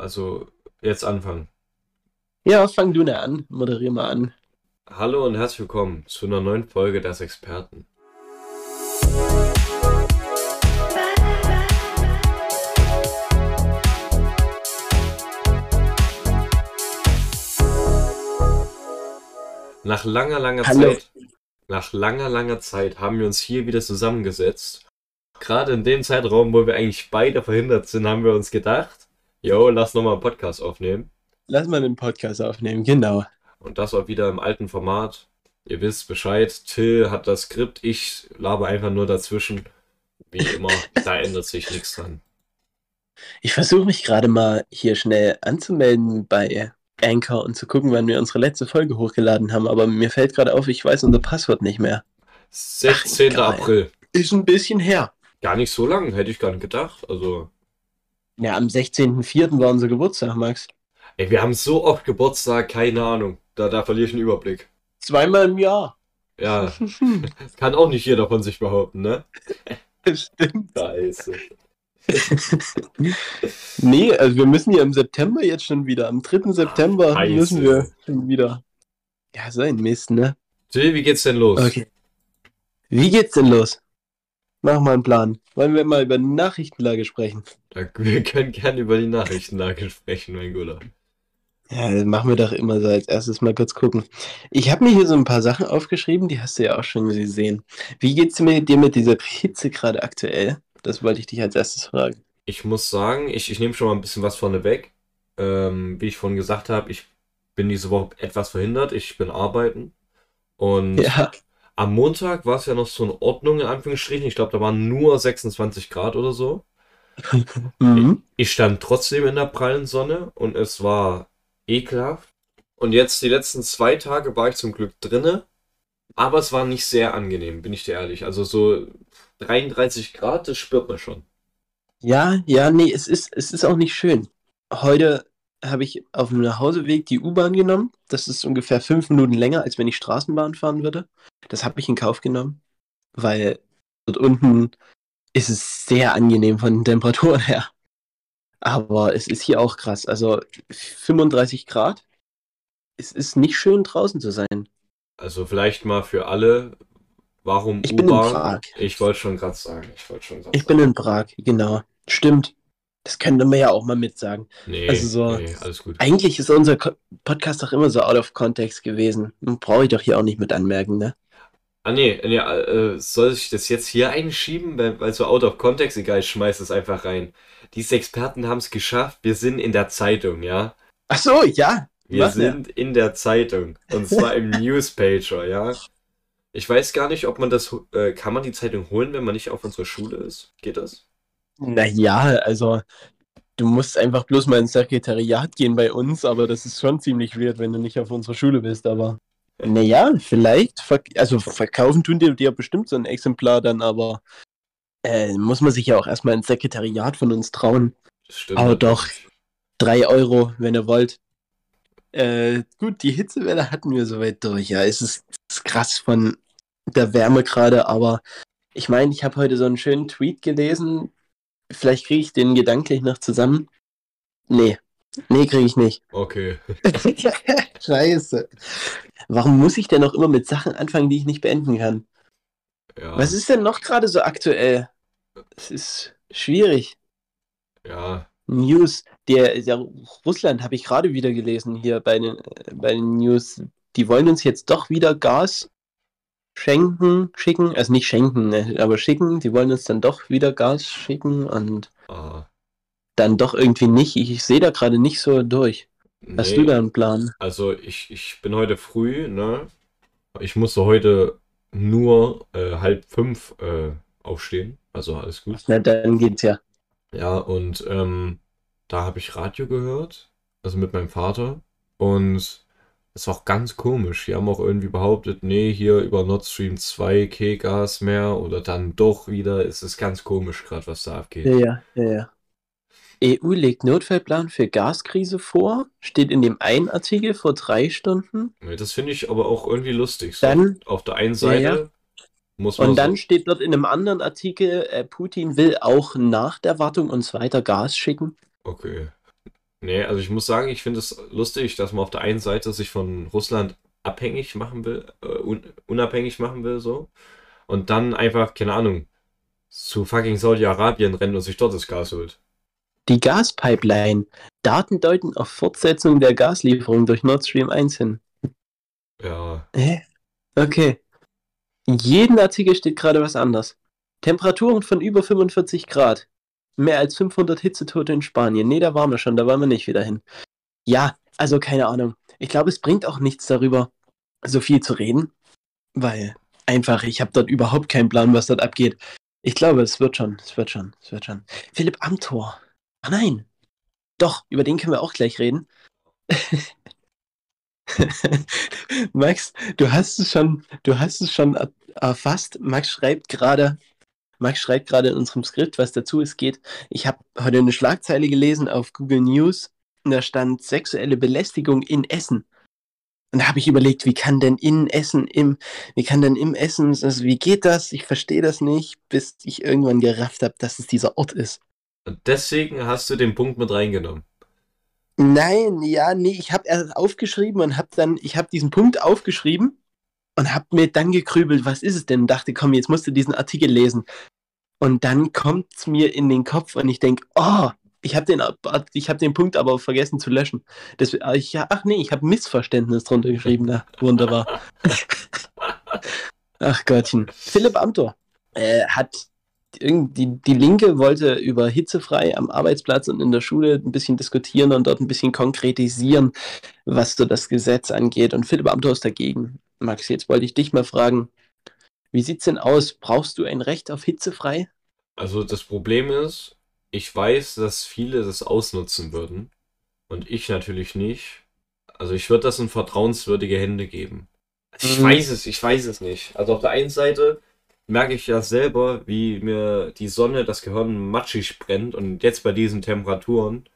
also jetzt anfangen. Ja, fang du ne an, moderier mal an. Hallo und herzlich willkommen zu einer neuen Folge des Experten. Nach langer, langer Hallo. Zeit, nach langer, langer Zeit haben wir uns hier wieder zusammengesetzt. Gerade in dem Zeitraum, wo wir eigentlich beide verhindert sind, haben wir uns gedacht, yo, lass nochmal einen Podcast aufnehmen. Lass mal den Podcast aufnehmen, genau. Und das auch wieder im alten Format. Ihr wisst Bescheid, Till hat das Skript, ich laber einfach nur dazwischen. Wie immer, da ändert sich nichts dran. Ich versuche mich gerade mal hier schnell anzumelden bei Anchor und zu gucken, wann wir unsere letzte Folge hochgeladen haben, aber mir fällt gerade auf, ich weiß unser Passwort nicht mehr. 16. geil. April. Ist ein bisschen her. Gar nicht so lang, hätte ich gar nicht gedacht. Also, Ja, am 16.04. war unser Geburtstag, Max. ey, wir haben so oft Geburtstag, keine Ahnung. Da, da verliere ich den Überblick. Zweimal im Jahr. Ja, kann auch nicht jeder von sich behaupten, ne? Stimmt. Scheiße. Nee, also wir müssen ja im September jetzt schon wieder. Am 3. September Scheiße. müssen wir schon wieder. Ja, so ein Mist, ne? Till, wie geht's denn los? Okay. Wie geht's denn los? Mach mal einen Plan. Wollen wir mal über die Nachrichtenlage sprechen? Wir können gerne über die Nachrichtenlage sprechen, mein Guter. Ja, das machen wir doch immer so als erstes mal kurz gucken. Ich habe mir hier so ein paar Sachen aufgeschrieben, die hast du ja auch schon gesehen. Wie geht's mir- dir mit dieser Hitze gerade aktuell? Das wollte ich dich als erstes fragen. Ich muss sagen, ich, ich nehme schon mal ein bisschen was vorne weg. Ähm, wie ich vorhin gesagt habe, ich bin diese Woche etwas verhindert. Ich bin arbeiten. Und Ja, am Montag war es ja noch so in Ordnung, in Anführungsstrichen. Ich glaube, da waren nur 26 Grad oder so. mhm. Ich stand trotzdem in der prallen Sonne und es war ekelhaft. Und jetzt die letzten zwei Tage war ich zum Glück drinne. Aber es war nicht sehr angenehm, bin ich dir ehrlich. Also so 33 Grad, das spürt man schon. ja, ja, nee, es ist, es ist auch nicht schön. Heute habe ich auf dem Nachhauseweg die U-Bahn genommen. Das ist ungefähr fünf Minuten länger, als wenn ich Straßenbahn fahren würde. Das habe ich in Kauf genommen, weil dort unten ist es sehr angenehm von den Temperaturen her. Aber es ist hier auch krass. Also 35 Grad. Es ist nicht schön draußen zu sein. Also vielleicht mal für alle, warum Ich bin in U-Bahn? Prag. Ich wollte schon gerade sagen. Ich wollte schon Ich bin in Prag, genau. Stimmt. Das könnte man ja auch mal mitsagen. Nee, also so- nee, alles gut. Eigentlich ist unser Podcast doch immer so out of context gewesen. Brauche ich doch hier auch nicht mit anmerken, ne? Ah nee, nee äh, soll ich das jetzt hier einschieben? Weil, weil so out of context, egal, ich schmeiß es einfach rein. Diese Experten haben es geschafft. Wir sind in der Zeitung, ja? Ach so, ja. Wir Was, ja? sind in der Zeitung. Und zwar im Newspager, ja? Ich weiß gar nicht, ob man das, äh, kann man die Zeitung holen, wenn man nicht auf unserer Schule ist? Geht das? Naja, also du musst einfach bloß mal ins Sekretariat gehen bei uns, aber das ist schon ziemlich weird, wenn du nicht auf unserer Schule bist, aber. Naja, vielleicht. Verk also verkaufen tun die dir bestimmt so ein Exemplar dann, aber äh, muss man sich ja auch erstmal ins Sekretariat von uns trauen. Stimmt. Aber doch. Drei Euro, wenn ihr wollt. Äh, gut, die Hitzewelle hatten wir soweit durch. Ja, es ist, es ist krass von der Wärme gerade, aber ich meine, ich habe heute so einen schönen Tweet gelesen. Vielleicht kriege ich den gedanklich noch zusammen. Nee. Nee, kriege ich nicht. Okay. Scheiße. Warum muss ich denn auch immer mit Sachen anfangen, die ich nicht beenden kann? Ja. Was ist denn noch gerade so aktuell? Es ist schwierig. Ja. News, der, der Russland habe ich gerade wieder gelesen hier bei den, äh, bei den News. Die wollen uns jetzt doch wieder Gas schenken, schicken, also nicht schenken, ne, aber schicken. Die wollen uns dann doch wieder Gas schicken und Ah. dann doch irgendwie nicht. Ich, ich sehe da gerade nicht so durch. Hast Nee. du da einen Plan? Also ich, ich bin heute früh, ne? Ich musste heute nur äh, halb fünf äh, aufstehen. Also alles gut. Na, dann geht's ja. Ja, und ähm, da habe ich Radio gehört, also mit meinem Vater. Und es ist auch ganz komisch. Die haben auch irgendwie behauptet, nee, hier über Nord Stream 2 kein Gas mehr oder dann doch wieder. Es ist ganz komisch gerade, was da abgeht. Ja, ja, ja. EU legt Notfallplan für Gaskrise vor, steht in dem einen Artikel vor drei Stunden. Das finde ich aber auch irgendwie lustig. So, Dann, auf der einen Seite Ja, ja. muss man und dann so, steht dort in einem anderen Artikel, äh, Putin will auch nach der Wartung uns weiter Gas schicken. okay. Nee, also ich muss sagen, ich finde es lustig, dass man auf der einen Seite sich von Russland abhängig machen will, äh, un unabhängig machen will, so. Und dann einfach, keine Ahnung, zu fucking Saudi-Arabien rennt und sich dort das Gas holt. Die Gaspipeline. Daten deuten auf Fortsetzung der Gaslieferung durch Nord Stream 1 hin. Ja. Hä? Okay. In jedem Artikel steht gerade was anderes. Temperaturen von über 45 Grad. Mehr als 500 Hitzetote in Spanien. Nee, da waren wir schon, da wollen wir nicht wieder hin. Ja, also keine Ahnung. Ich glaube, es bringt auch nichts darüber, so viel zu reden, weil einfach, ich habe dort überhaupt keinen Plan, was dort abgeht. Ich glaube, es wird schon, es wird schon, es wird schon. Philipp Amthor. Ah nein. Doch, über den können wir auch gleich reden. Max, du hast es schon, du hast es schon erfasst. Max schreibt gerade, Max schreibt gerade in unserem Skript, was dazu es geht. Ich habe heute eine Schlagzeile gelesen auf Google News. Und da stand sexuelle Belästigung in Essen. Und da habe ich überlegt, wie kann denn in Essen im, wie kann denn im Essen, also wie geht das? Ich verstehe das nicht, bis ich irgendwann gerafft habe, dass es dieser Ort ist. Und deswegen hast du den Punkt mit reingenommen. Nein, ja, nee, ich habe erst aufgeschrieben und habe dann, ich habe diesen Punkt aufgeschrieben und habe mir dann gekrübelt, was ist es denn? Und dachte, komm, jetzt musst du diesen Artikel lesen. Und dann kommt es mir in den Kopf und ich denke, oh, ich habe den, hab den Punkt aber vergessen zu löschen. Das, ich, ach nee, ich habe Missverständnis drunter geschrieben. Na, wunderbar. ach Gottchen. Philipp Amthor äh, hat die, die Linke wollte über hitzefrei am Arbeitsplatz und in der Schule ein bisschen diskutieren und dort ein bisschen konkretisieren, was so das Gesetz angeht. Und Philipp Amthor ist dagegen. Max, jetzt wollte ich dich mal fragen, wie sieht's denn aus? Brauchst du ein Recht auf hitzefrei? Also das Problem ist, ich weiß, dass viele das ausnutzen würden und ich natürlich nicht. Also ich würde das in vertrauenswürdige Hände geben. Ich mhm. weiß es, ich weiß es nicht. Also auf der einen Seite merke ich ja selber, wie mir die Sonne das Gehirn matschig brennt. Und jetzt bei diesen Temperaturen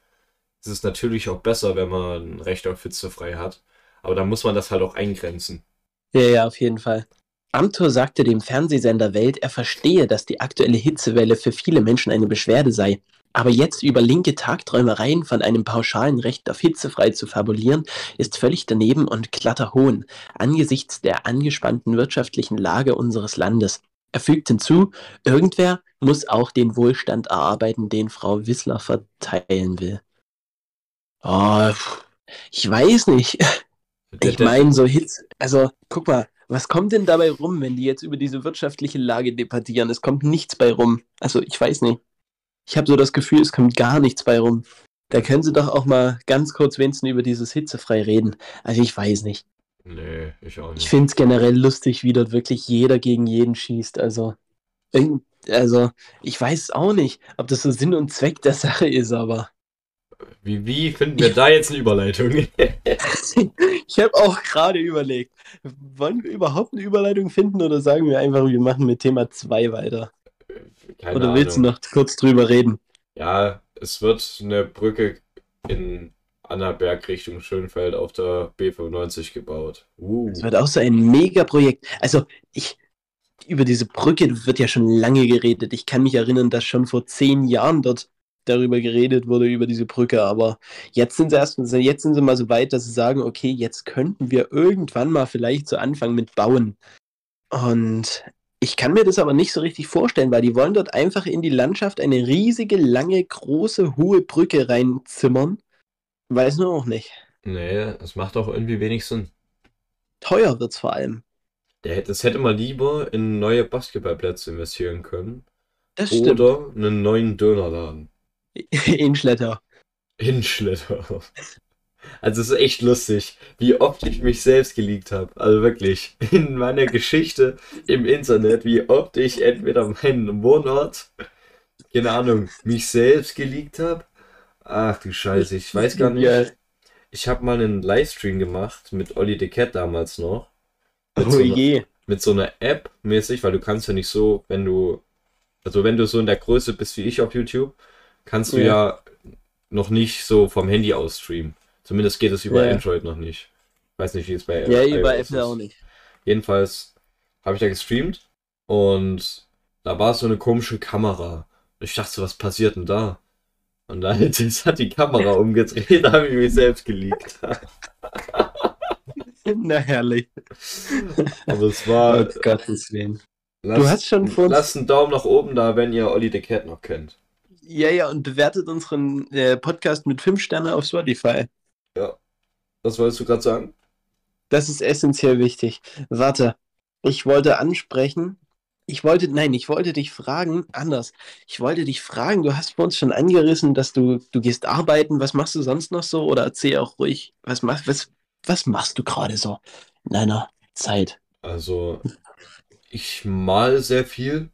ist es natürlich auch besser, wenn man ein Recht auf Hitze frei hat. Aber da muss man das halt auch eingrenzen. Ja, ja, auf jeden Fall. Amthor sagte dem Fernsehsender Welt, er verstehe, dass die aktuelle Hitzewelle für viele Menschen eine Beschwerde sei. Aber jetzt über linke Tagträumereien von einem pauschalen Recht auf hitzefrei zu fabulieren, ist völlig daneben und glatter Hohn angesichts der angespannten wirtschaftlichen Lage unseres Landes. Er fügt hinzu, irgendwer muss auch den Wohlstand erarbeiten, den Frau Wissler verteilen will. Oh, ich weiß nicht. Ich meine, so Hits, also guck mal, was kommt denn dabei rum, wenn die jetzt über diese wirtschaftliche Lage debattieren? Es kommt nichts bei rum. Also ich weiß nicht. Ich habe so das Gefühl, es kommt gar nichts bei rum. Da können sie doch auch mal ganz kurz wenigstens über dieses Hitzefrei reden. Also ich weiß nicht. Nee, ich auch nicht. Ich finde es generell lustig, wie dort wirklich jeder gegen jeden schießt. Also, also, ich weiß auch nicht, ob das so Sinn und Zweck der Sache ist, aber. Wie, wie finden wir da jetzt eine Überleitung? ich habe auch gerade überlegt, wollen wir überhaupt eine Überleitung finden oder sagen wir einfach, wir machen mit Thema 2 weiter? Keine oder willst Ahnung. du noch kurz drüber reden? Ja, es wird eine Brücke in Annaberg Richtung Schönfeld auf der B95 gebaut. Uh. Das wird auch so ein Megaprojekt. Also ich über diese Brücke wird ja schon lange geredet. Ich kann mich erinnern, dass schon vor zehn Jahren dort darüber geredet wurde, über diese Brücke. Aber jetzt sind sie erst, jetzt sind sie mal so weit, dass sie sagen, okay, jetzt könnten wir irgendwann mal vielleicht so anfangen mit Bauen. Und ich kann mir das aber nicht so richtig vorstellen, weil die wollen dort einfach in die Landschaft eine riesige, lange, große, hohe Brücke reinzimmern. Weiß nur auch nicht. Nee, das macht auch irgendwie wenig Sinn. Teuer wird's vor allem. das hätte man lieber in neue Basketballplätze investieren können. Das stimmt. Oder einen neuen Dönerladen. Inschletter. Inschletter. Also es ist echt lustig, wie oft ich mich selbst geleakt habe. Also wirklich, in meiner Geschichte im Internet, wie oft ich entweder meinen Wohnort, keine Ahnung, mich selbst geleakt habe Ach du Scheiße, ich weiß gar nicht. Ich habe mal einen Livestream gemacht mit Olli de Cat damals noch. Mit oh so je. Einer, mit so einer App mäßig, weil du kannst ja nicht so, wenn du, also wenn du so in der Größe bist wie ich auf YouTube, kannst du ja, ja noch nicht so vom Handy aus streamen. Zumindest geht es über ja. Android noch nicht. Weiß nicht, wie es bei Ja, über Apple auch nicht. Jedenfalls habe ich da gestreamt und da war so eine komische Kamera. Ich dachte, was passiert denn da? Und dann hat die Kamera umgedreht, da habe ich mich selbst geleakt. Na herrlich. Aber es war. Oh Gottes Willen. Lasst, Du hast schon vor Lasst einen Daumen nach oben da, wenn ihr Olli the Cat noch kennt. Ja, ja, und bewertet unseren äh, Podcast mit 5 Sternen auf Spotify. Was wolltest du gerade sagen? Das ist essentiell wichtig. Warte, ich wollte ansprechen. Ich wollte, nein, ich wollte dich fragen, anders. Ich wollte dich fragen, du hast vor uns schon angerissen, dass du, du gehst arbeiten. Was machst du sonst noch so? Oder erzähl auch ruhig, was machst, was, was machst du gerade so in deiner Zeit? Also, ich mal sehr viel.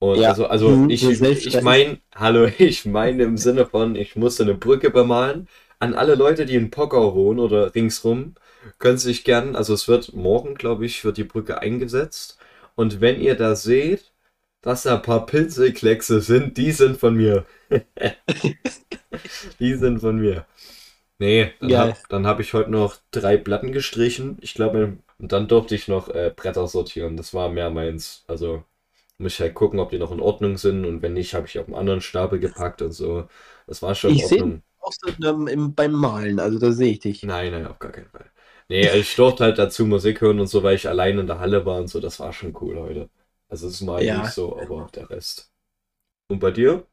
Und Ja. also, also Mhm, ich, ich meine, hallo, ich meine im Sinne von, ich musste eine Brücke bemalen. An alle Leute, die in Pockau wohnen oder ringsrum, können sich gern, also es wird morgen, glaube ich, wird die Brücke eingesetzt. Und wenn ihr da seht, dass da ein paar Pinselkleckse sind, die sind von mir. die sind von mir. Nee, dann Geil. habe dann hab ich heute noch drei Platten gestrichen. Ich glaube, und dann durfte ich noch äh, Bretter sortieren. Das war mehr meins. Also muss ich halt gucken, ob die noch in Ordnung sind. Und wenn nicht, habe ich auf einen anderen Stapel gepackt und so. Das war schon in Ich seh- Ordnung. Auch ähm, im, beim Malen, also da sehe ich dich. Nein, nein, auf gar keinen Fall. Nee, ich durfte halt dazu Musik hören und so, weil ich allein in der Halle war und so. Das war schon cool heute. Also es ist mal Ja. nicht so, aber der Rest. Und bei dir?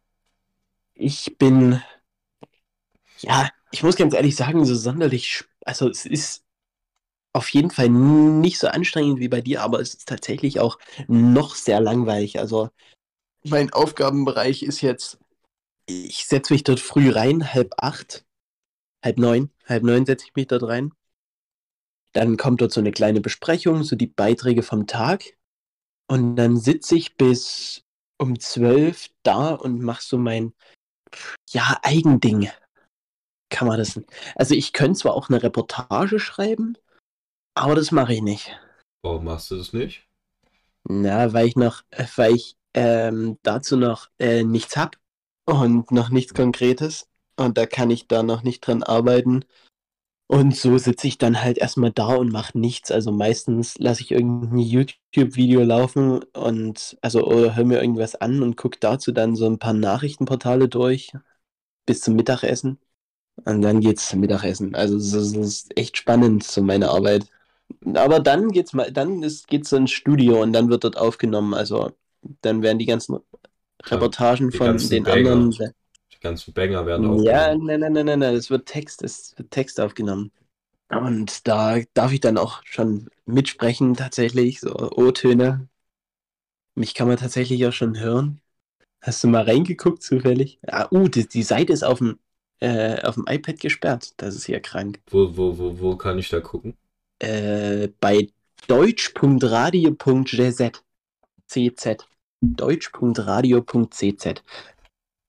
Ich bin, ja, ich muss ganz ehrlich sagen, so sonderlich, also es ist auf jeden Fall nicht so anstrengend wie bei dir, aber es ist tatsächlich auch noch sehr langweilig. Also mein Aufgabenbereich ist jetzt, ich setze mich dort früh rein, halb acht, halb neun, halb neun setze ich mich dort rein. Dann kommt dort so eine kleine Besprechung, so die Beiträge vom Tag. Und dann sitze ich bis um zwölf da und mache so mein, ja, Eigending. Kann man das. Also ich könnte zwar auch eine Reportage schreiben, aber das mache ich nicht. Warum machst du das nicht? Na, weil ich noch, weil ich ähm, dazu noch äh, nichts hab und noch nichts Konkretes. Und da kann ich da noch nicht dran arbeiten. Und so sitze ich dann halt erstmal da und mache nichts. Also meistens lasse ich irgendein YouTube-Video laufen und also oder höre mir irgendwas an und gucke dazu dann so ein paar Nachrichtenportale durch bis zum Mittagessen. Und dann geht's zum Mittagessen. Also es ist echt spannend, so meine Arbeit. Aber dann geht's mal, dann ist, geht's so ins Studio und dann wird dort aufgenommen. Also dann werden die ganzen Reportagen die von ganzen den Banger anderen. Die ganzen Banger werden Ja, aufgenommen. nein, nein, nein, nein, nein, es wird Text, es wird Text aufgenommen. Und da darf ich dann auch schon mitsprechen, tatsächlich, so O-Töne. Mich kann man tatsächlich auch schon hören. Hast du mal reingeguckt, zufällig? Ah, uh, die, die Seite ist auf dem, äh, auf dem iPad gesperrt. Das ist ja krank. Wo, wo, wo, wo kann ich da gucken? Äh, bei deutsch.radio.cz. CZ. Deutsch.radio.cz.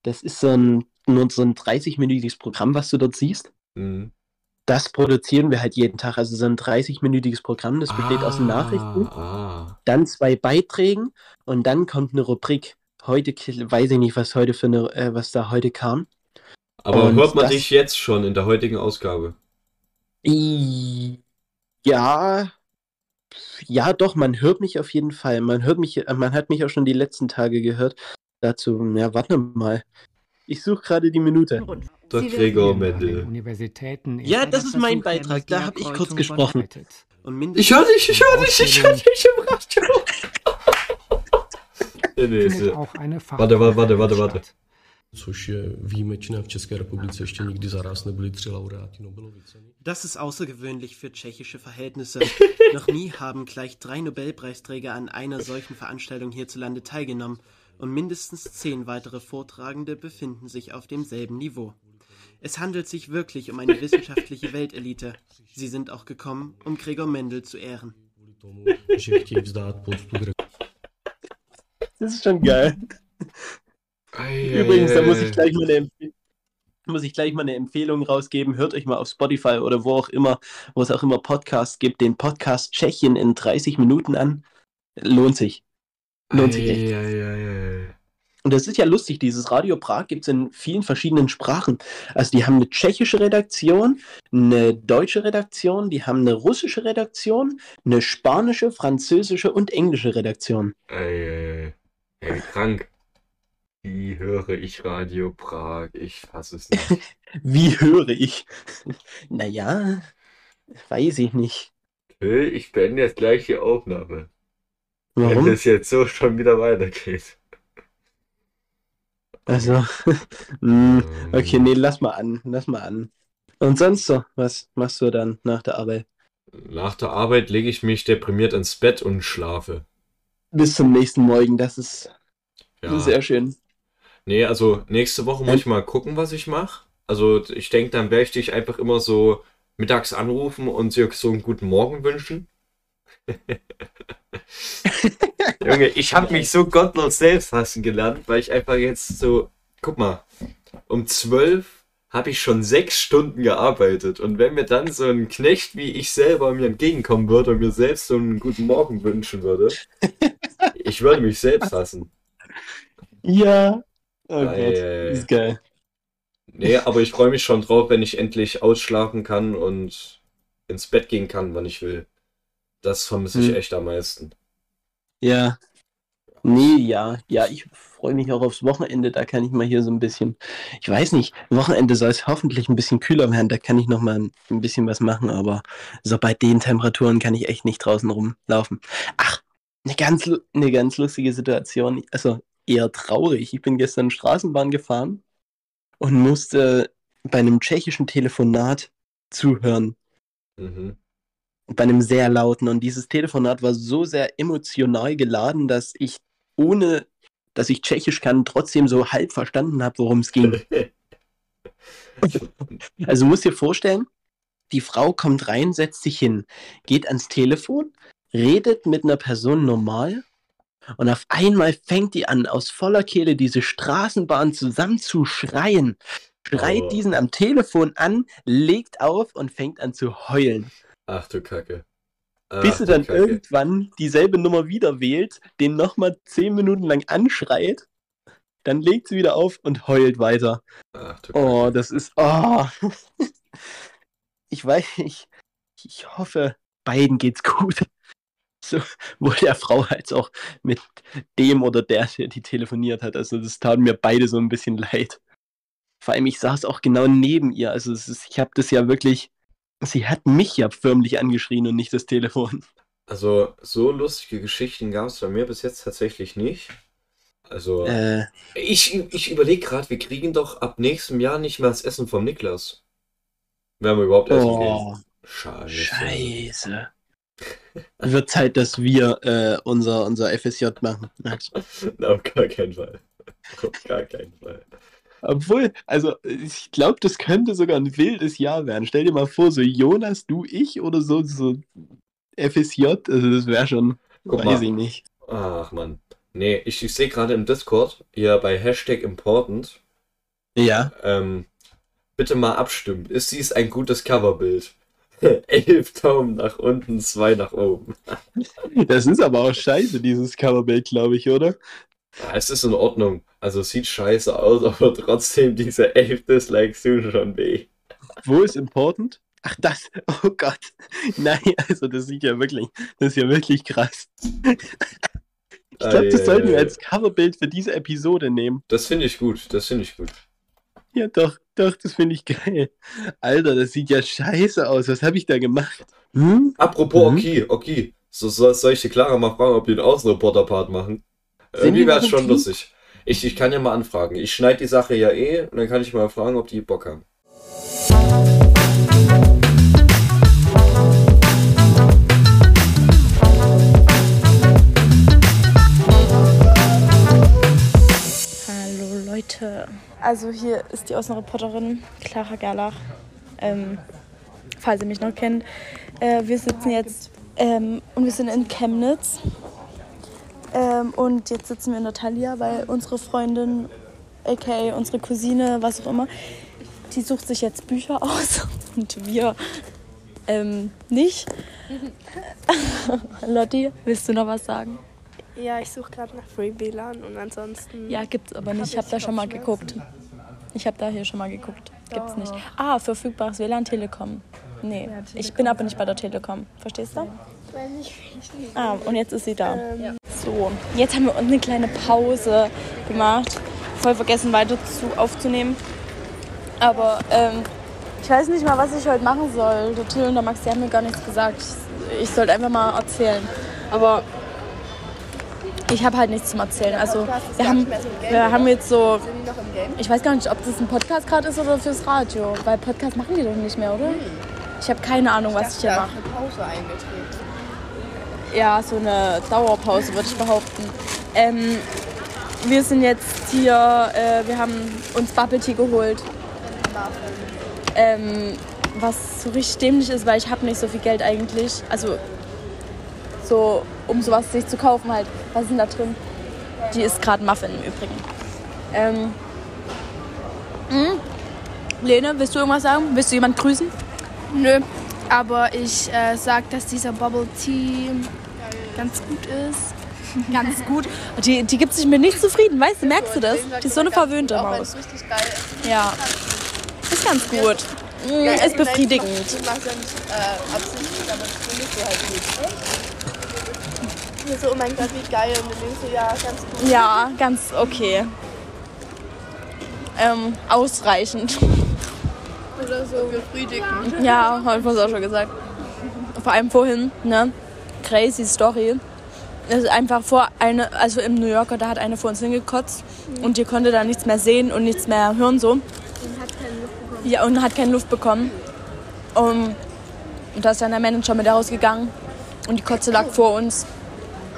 Das ist so ein, nur so ein 30-minütiges Programm, was du dort siehst. Hm. Das produzieren wir halt jeden Tag. Also so ein 30-minütiges Programm, das besteht aus Nachrichten, Ah, dann zwei Beiträgen und dann kommt eine Rubrik. Heute weiß ich nicht, was heute für eine, äh, was da heute kam. aber Und hört man das- dich jetzt schon in der heutigen Ausgabe? I- Ja, ja, doch, man hört mich auf jeden Fall. Man hört mich, äh, man hat mich auch schon die letzten Tage gehört. Dazu, ja, warte mal. Ich suche gerade die Minute. Der Gregor Mendel. Ja, das ist mein Beitrag, da hab ich kurz gesprochen. Ich höre dich, ich höre dich, ich höre dich im Radio. Nee, nee, Warte, warte, warte, warte, Das ist außergewöhnlich für tschechische Verhältnisse. Noch nie haben gleich drei Nobelpreisträger an einer solchen Veranstaltung hierzulande teilgenommen und mindestens zehn weitere Vortragende befinden sich auf demselben Niveau. Es handelt sich wirklich um eine wissenschaftliche Weltelite. Sie sind auch gekommen, um Gregor Mendel zu ehren. Das ist schon geil. Ei, Übrigens, da muss ich gleich mal eine, Empf- muss ich gleich mal eine Empfehlung rausgeben. Hört euch mal auf Spotify oder wo auch immer, wo es auch immer Podcasts gibt, den Podcast Tschechien in 30 Minuten an. Lohnt sich. Lohnt sich echt. Ei, ei, ei. Und das ist ja lustig, dieses Radio Prag gibt es in vielen verschiedenen Sprachen. Also die haben eine tschechische Redaktion, eine deutsche Redaktion, die haben eine russische Redaktion, eine spanische, französische und englische Redaktion. Ei. Ey, wie krank. Wie höre ich Radio Prag? Ich fasse es nicht. Wie höre ich? naja, weiß ich nicht. Phil, ich beende jetzt gleich die Aufnahme. Wenn Warum? es jetzt so schon wieder weitergeht. Also, hm, okay, nee, lass mal an, lass mal an. Und sonst so, was machst du dann nach der Arbeit? Nach der Arbeit lege ich mich deprimiert ins Bett und schlafe. Bis zum nächsten Morgen, das ist Ja. sehr schön. Nee, also nächste Woche muss ich mal gucken, was ich mache. Also ich denke, dann werde ich dich einfach immer so mittags anrufen und dir so einen guten Morgen wünschen. Junge, ich habe mich so gottlos selbst hassen gelernt, weil ich einfach jetzt so, guck mal, um zwölf habe ich schon sechs Stunden gearbeitet und wenn mir dann so ein Knecht wie ich selber mir entgegenkommen würde und mir selbst so einen guten Morgen wünschen würde, ich würde mich selbst hassen. Ja. Oh Gott, ist geil. Nee, aber ich freue mich schon drauf, wenn ich endlich ausschlafen kann und ins Bett gehen kann, wann ich will. Das vermisse ich Hm. echt am meisten. Ja. Nee, ja, ja, ich freue mich auch aufs Wochenende, da kann ich mal hier so ein bisschen, ich weiß nicht, Wochenende soll es hoffentlich ein bisschen kühler werden, da kann ich noch mal ein, bisschen was machen, aber so bei den Temperaturen kann ich echt nicht draußen rumlaufen. Ach, eine ganz, eine ganz lustige Situation, also eher traurig. Ich bin gestern Straßenbahn gefahren und musste bei einem tschechischen Telefonat zuhören Mhm. bei einem sehr lauten. Und dieses Telefonat war so sehr emotional geladen, dass ich, ohne dass ich Tschechisch kann, trotzdem so halb verstanden habe, worum es ging. Also musst dir vorstellen, die Frau kommt rein, setzt sich hin, geht ans Telefon, redet mit einer Person normal und auf einmal fängt die an, aus voller Kehle diese Straßenbahn zusammen zu schreien. Schreit Oh. diesen am Telefon an, legt auf und fängt an zu heulen. Ach du Kacke. Ach, bis sie dann Kacke. irgendwann dieselbe Nummer wieder wählt, den nochmal zehn Minuten lang anschreit, dann legt sie wieder auf und heult weiter. Ach du Oh, Kacke. das ist. Oh. Ich weiß, ich, ich hoffe, beiden geht's gut. So, wohl der Frau als auch mit dem oder der, der die telefoniert hat. Also, das tat mir beide so ein bisschen leid. Vor allem, ich saß auch genau neben ihr. Also, ist, ich habe das ja wirklich. Sie hat mich ja förmlich angeschrien und nicht das Telefon. Also, so lustige Geschichten gab es bei mir bis jetzt tatsächlich nicht. Also, Äh, ich, ich überlege gerade, wir kriegen doch ab nächstem Jahr nicht mehr das Essen vom Niklas. Wenn wir überhaupt essen gehen. oh, Scheiße. Scheiße. Wird Zeit, dass wir äh, unser, unser FSJ machen. Na, auf gar keinen Fall. Auf gar keinen Fall. Obwohl, also ich glaube, das könnte sogar ein wildes Jahr werden. Stell dir mal vor, so Jonas, du, ich oder so, so FSJ, also das wäre schon, Guck weiß mal. ich nicht. Ach man. Nee, ich, ich sehe gerade im Discord, hier bei Hashtag Important, Ja. ähm, bitte mal abstimmen. Ist dies ein gutes Coverbild? Elf Daumen nach unten, zwei nach oben. Das ist aber auch scheiße, dieses Coverbild, glaube ich, oder? Ja, es ist in Ordnung. Also sieht scheiße aus, aber trotzdem diese elf Dislikes tun schon weh. Wo ist important? Ach, das. Oh Gott. Nein, also das sieht ja wirklich, das ist ja wirklich krass. Ich glaube, das sollten wir als Coverbild für diese Episode nehmen. Das finde ich gut, das finde ich gut. Ja, doch, doch, das finde ich geil. Alter, das sieht ja scheiße aus. Was habe ich da gemacht? Hm? Apropos Mhm. okay, okay. So, so, soll ich die Clara mal fragen, ob die einen Außenreporter-Part machen? Sind Irgendwie wäre es schon lustig. Ich, ich kann ja mal anfragen. Ich schneide die Sache ja eh und dann kann ich mal fragen, ob die Bock haben. Also hier ist die Außenreporterin Clara Gerlach. Ähm, falls ihr mich noch kennt. Äh, wir sitzen jetzt ähm, und wir sind in Chemnitz. Ähm, und jetzt sitzen wir in der Thalia, weil unsere Freundin, aka unsere Cousine, was auch immer, die sucht sich jetzt Bücher aus und wir ähm, nicht. Lotti, willst du noch was sagen? Ja, ich suche gerade nach Free WLAN und ansonsten. Ja, gibt's aber nicht. Ich Hab habe da schon mal geguckt. Ich habe da hier schon mal geguckt. Gibt's nicht. Ah, verfügbares WLAN Telekom. Nee, ich bin aber nicht bei der Telekom. Verstehst du? Weiß ich nicht. Ah, und jetzt ist sie da. Ähm, So, jetzt haben wir uns eine kleine Pause gemacht voll vergessen weiter zu, aufzunehmen. Aber ähm, ich weiß nicht mal, was ich heute machen soll. Der Till und der Max, die haben mir gar nichts gesagt. Ich sollte einfach mal erzählen. Aber ich habe halt nichts zum Erzählen. Also wir haben, wir haben jetzt so, ich weiß gar nicht, ob das ein Podcast gerade ist oder fürs Radio. Weil Podcast machen die doch nicht mehr, oder? Ich habe keine Ahnung, was ich hier mache. Pause eingetreten. Ja, so eine Dauerpause würde ich behaupten. Ähm, wir sind jetzt hier, äh, wir haben uns Bubble Tea geholt. Ähm, was so richtig dämlich ist, weil ich habe nicht so viel Geld eigentlich. Also so, um sowas sich zu kaufen halt. Was ist denn da drin? Die ist gerade Muffin im Übrigen. Ähm, mh. Lene, willst du irgendwas sagen? Willst du jemand grüßen? Nö, aber ich äh, sag, dass dieser Bubble Tea ganz gut ist. Ganz gut. Die, die gibt sich mit nichts zufrieden, weißt du? Merkst du das? Die ist so eine verwöhnte Maus. Ja. Ist ganz gut. Mm, Ist befriedigend. Das. Hier so, oh mein Gott, wie geil. Und dann denkst du, ja, ganz gut. Ja, ganz okay. Ähm, ausreichend. Oder so befriedigend. Ja, habe ich vorhin auch schon gesagt. Vor allem vorhin, ne? Crazy Story. Es ist einfach vor eine, also im New Yorker, da hat eine vor uns hingekotzt und die konnte da nichts mehr sehen und nichts mehr hören so. Ja, und hat keine Luft bekommen. Um, und da ist dann der Manager mit rausgegangen und die Kotze lag vor uns.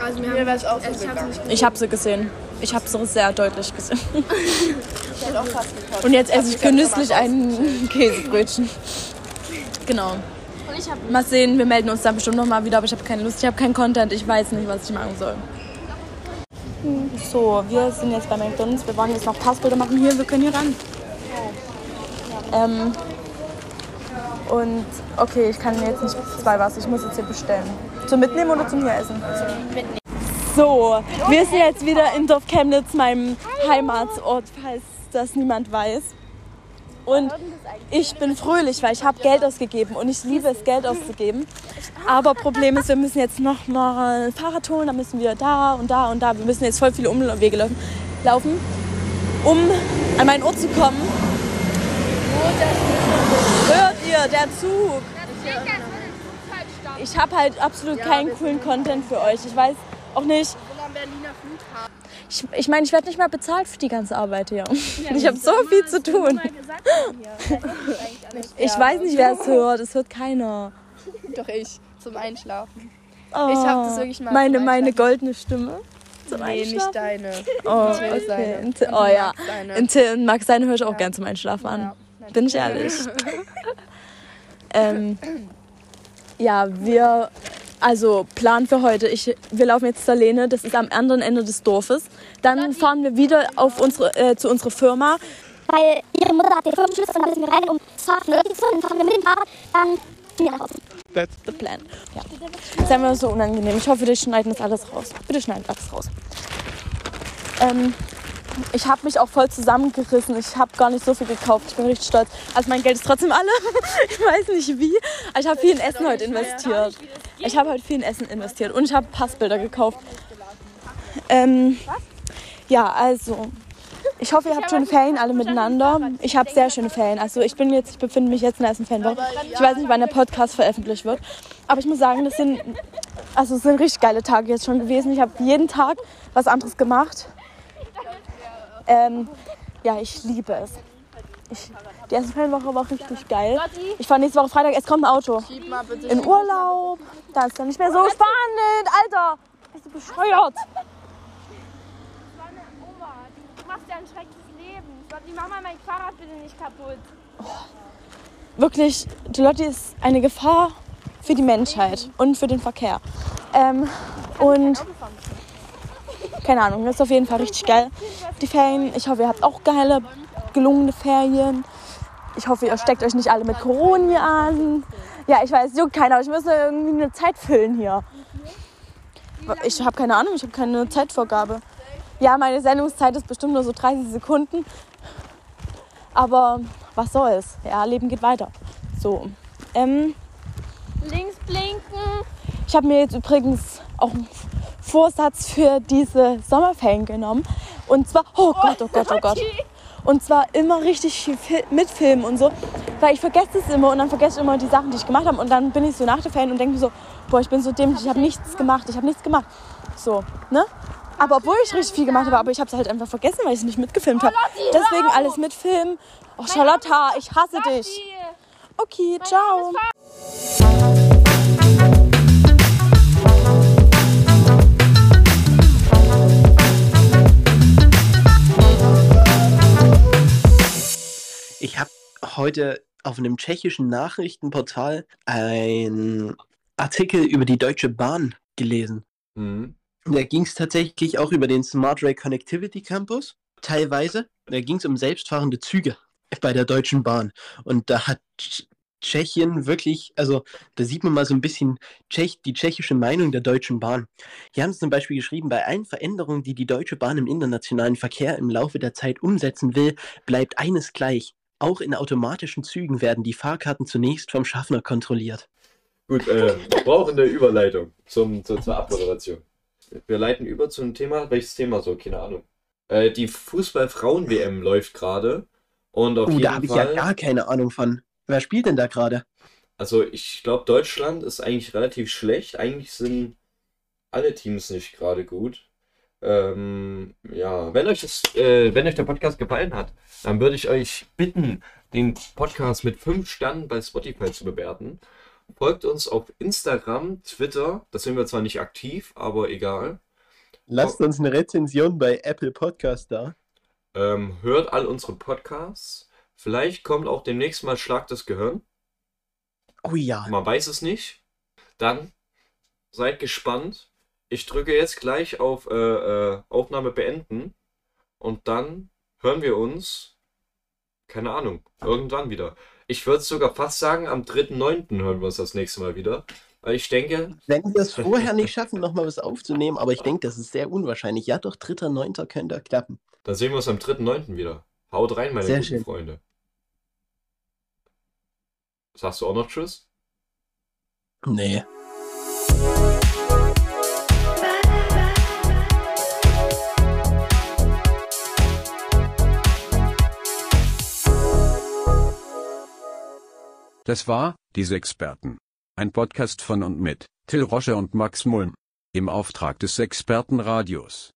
Also mir wäre es auch so gegangen. Ich habe sie gesehen. Ich habe sie sehr deutlich gesehen. Ich hätte auch fast gekotzt. Und jetzt esse ich genüsslich ein Käsebrötchen. Genau. Mal sehen, wir melden uns dann bestimmt nochmal wieder, aber ich habe keine Lust, ich habe keinen Content, ich weiß nicht, was ich machen soll. So, wir sind jetzt bei McDonalds, wir wollen jetzt noch Passbilder machen. Hier, wir können hier ran. Ähm, und okay, ich kann jetzt nicht zwei was, ich muss jetzt hier bestellen. Zum Mitnehmen oder zum hier essen? So, wir sind jetzt wieder in Dorf Chemnitz, meinem Heimatsort, falls das niemand weiß. Und ich bin fröhlich, weil ich habe Geld ausgegeben und ich liebe es, Geld auszugeben. Aber Problem ist, wir müssen jetzt noch mal ein Fahrrad holen, dann müssen wir da und da und da. Wir müssen jetzt voll viele Umwege laufen, laufen um an meinen Ort zu kommen. Hört ihr, der Zug? Ich habe halt absolut keinen coolen Content für euch. Ich weiß auch nicht. Ich, ich meine, ich werde nicht mal bezahlt für die ganze Arbeit hier. ich habe so viel zu tun. Ich weiß nicht, wer es hört. Es hört keiner. Doch ich, zum Einschlafen. Oh, Ich hab das wirklich mal Meine, meine goldene Stimme. Zum Nee, Einschlafen? nicht deine. Oh, okay. In Oh ja. In Till und Max seine höre ich auch gern zum Einschlafen an. Bin ich ehrlich. ähm, ja, wir, also Plan für heute. Ich, wir laufen jetzt zur Lene, das ist am anderen Ende des Dorfes. Dann fahren wir wieder auf unsere, äh, zu unserer Firma. weil ihre Mutter hat den Firmenschlüssel und dann müssen wir rein, um zu holen. Dann fahren wir mit dem Fahrrad, dann sind wir nach Hause. That's the plan. Ja. Das ist einfach so unangenehm. Ich hoffe, die schneiden das alles raus. Bitte schneidet alles raus. Ähm, ich habe mich auch voll zusammengerissen. Ich habe gar nicht so viel gekauft. Ich bin richtig stolz. Also mein Geld ist trotzdem alle. ich weiß nicht wie. Aber ich habe viel in Essen heute investiert. Ich habe heute viel in Essen investiert. Und ich habe Passbilder gekauft. Ähm, ja, also. Ich hoffe, ihr habt schöne Ferien alle miteinander. Ich habe sehr schöne Ferien. Also ich bin jetzt, ich befinde mich jetzt in der ersten Ferienwoche. Ich weiß nicht, wann der Podcast veröffentlicht wird. Aber ich muss sagen, das sind, also es sind richtig geile Tage jetzt schon gewesen. Ich habe jeden Tag was anderes gemacht. Ähm, ja, ich liebe es. Ich, die erste Ferienwoche war richtig geil. Ich fahre nächste Woche Freitag, es kommt ein Auto. In Urlaub. Da ist dann nicht mehr so spannend. Alter, bist du bescheuert? Machst ja ein schreckliches Leben. Die mach mal mein Fahrrad bitte nicht kaputt. wirklich, die Lotti ist eine Gefahr für die Menschheit und für den Verkehr. Ähm, und keine Ahnung, das ist auf jeden Fall richtig geil. Die Ferien, ich hoffe, ihr habt auch geile, gelungene Ferien. Ich hoffe, ihr steckt euch nicht alle mit Corona an. Ja, ich weiß, juckt keiner, aber ich muss irgendwie eine Zeit füllen hier. Ich habe keine Ahnung, ich habe keine Zeitvorgabe. Ja, meine Sendungszeit ist bestimmt nur so 30 Sekunden. Aber was soll's? Ja, Leben geht weiter. So. Ähm, Links blinken. ich habe mir jetzt übrigens auch Vorsatz für diese Sommerferien genommen. Und zwar, oh Gott, oh Gott, oh Gott. Und zwar immer richtig viel Fil- mitfilmen und so. Weil ich vergesse es immer und dann vergesse ich immer die Sachen, die ich gemacht habe. Und dann bin ich so nach der Ferien und denke mir so, boah, ich bin so dämlich, ich habe nichts gemacht, ich habe nichts gemacht. So, ne? Aber obwohl ich richtig viel gemacht habe, aber ich habe es halt einfach vergessen, weil ich es nicht mitgefilmt habe. Deswegen alles mitfilmen. Oh, Charlotta, ich hasse dich. Okay, ciao. Heute auf einem tschechischen Nachrichtenportal einen Artikel über die Deutsche Bahn gelesen. Mhm. Da ging es tatsächlich auch über den Smart Rail Connectivity Campus, teilweise. Da ging es um selbstfahrende Züge bei der Deutschen Bahn. Und da hat Tsch- Tschechien wirklich, also da sieht man mal so ein bisschen Tschech, die tschechische Meinung der Deutschen Bahn. Hier haben sie zum Beispiel geschrieben, bei allen Veränderungen, die die Deutsche Bahn im internationalen Verkehr im Laufe der Zeit umsetzen will, bleibt eines gleich. Auch in automatischen Zügen werden die Fahrkarten zunächst vom Schaffner kontrolliert. Gut, äh, wir brauchen eine Überleitung zum, zur, zur Abmoderation. Wir leiten über zum Thema. Welches Thema so? Keine Ahnung. Äh, die Fußball-Frauen-WM läuft gerade. Und auf Oh, jeden da habe ich ja gar keine Ahnung von. Wer spielt denn da gerade? Also ich glaube, Deutschland ist eigentlich relativ schlecht. Eigentlich sind alle Teams nicht gerade gut. Ähm, ja, wenn euch das, äh, wenn euch der Podcast gefallen hat, dann würde ich euch bitten, den Podcast mit 5 Sternen bei Spotify zu bewerten. Folgt uns auf Instagram, Twitter. Da sind wir zwar nicht aktiv, aber egal. Lasst uns eine Rezension bei Apple Podcast da. Ähm, hört all unsere Podcasts. Vielleicht kommt auch demnächst mal Schlag das Gehirn. Oh ja. Man weiß es nicht. Dann seid gespannt. Ich drücke jetzt gleich auf äh, äh, Aufnahme beenden. Und dann hören wir uns, keine Ahnung, irgendwann wieder. Ich würde sogar fast sagen, am 3.9. hören wir uns das nächste Mal wieder. Weil ich denke, Wenn wir es vorher nicht schaffen, nochmal was aufzunehmen, aber ich denke, das ist sehr unwahrscheinlich. Ja, doch, 3.9. könnte klappen. dann sehen wir uns am 3.9. wieder. Haut rein, meine Sehr guten schön. Freunde. Sagst du auch noch Tschüss? Nee. Das war Diese Experten. Ein Podcast von und mit Till Rosche und Max Mulm. Im Auftrag des Expertenradios.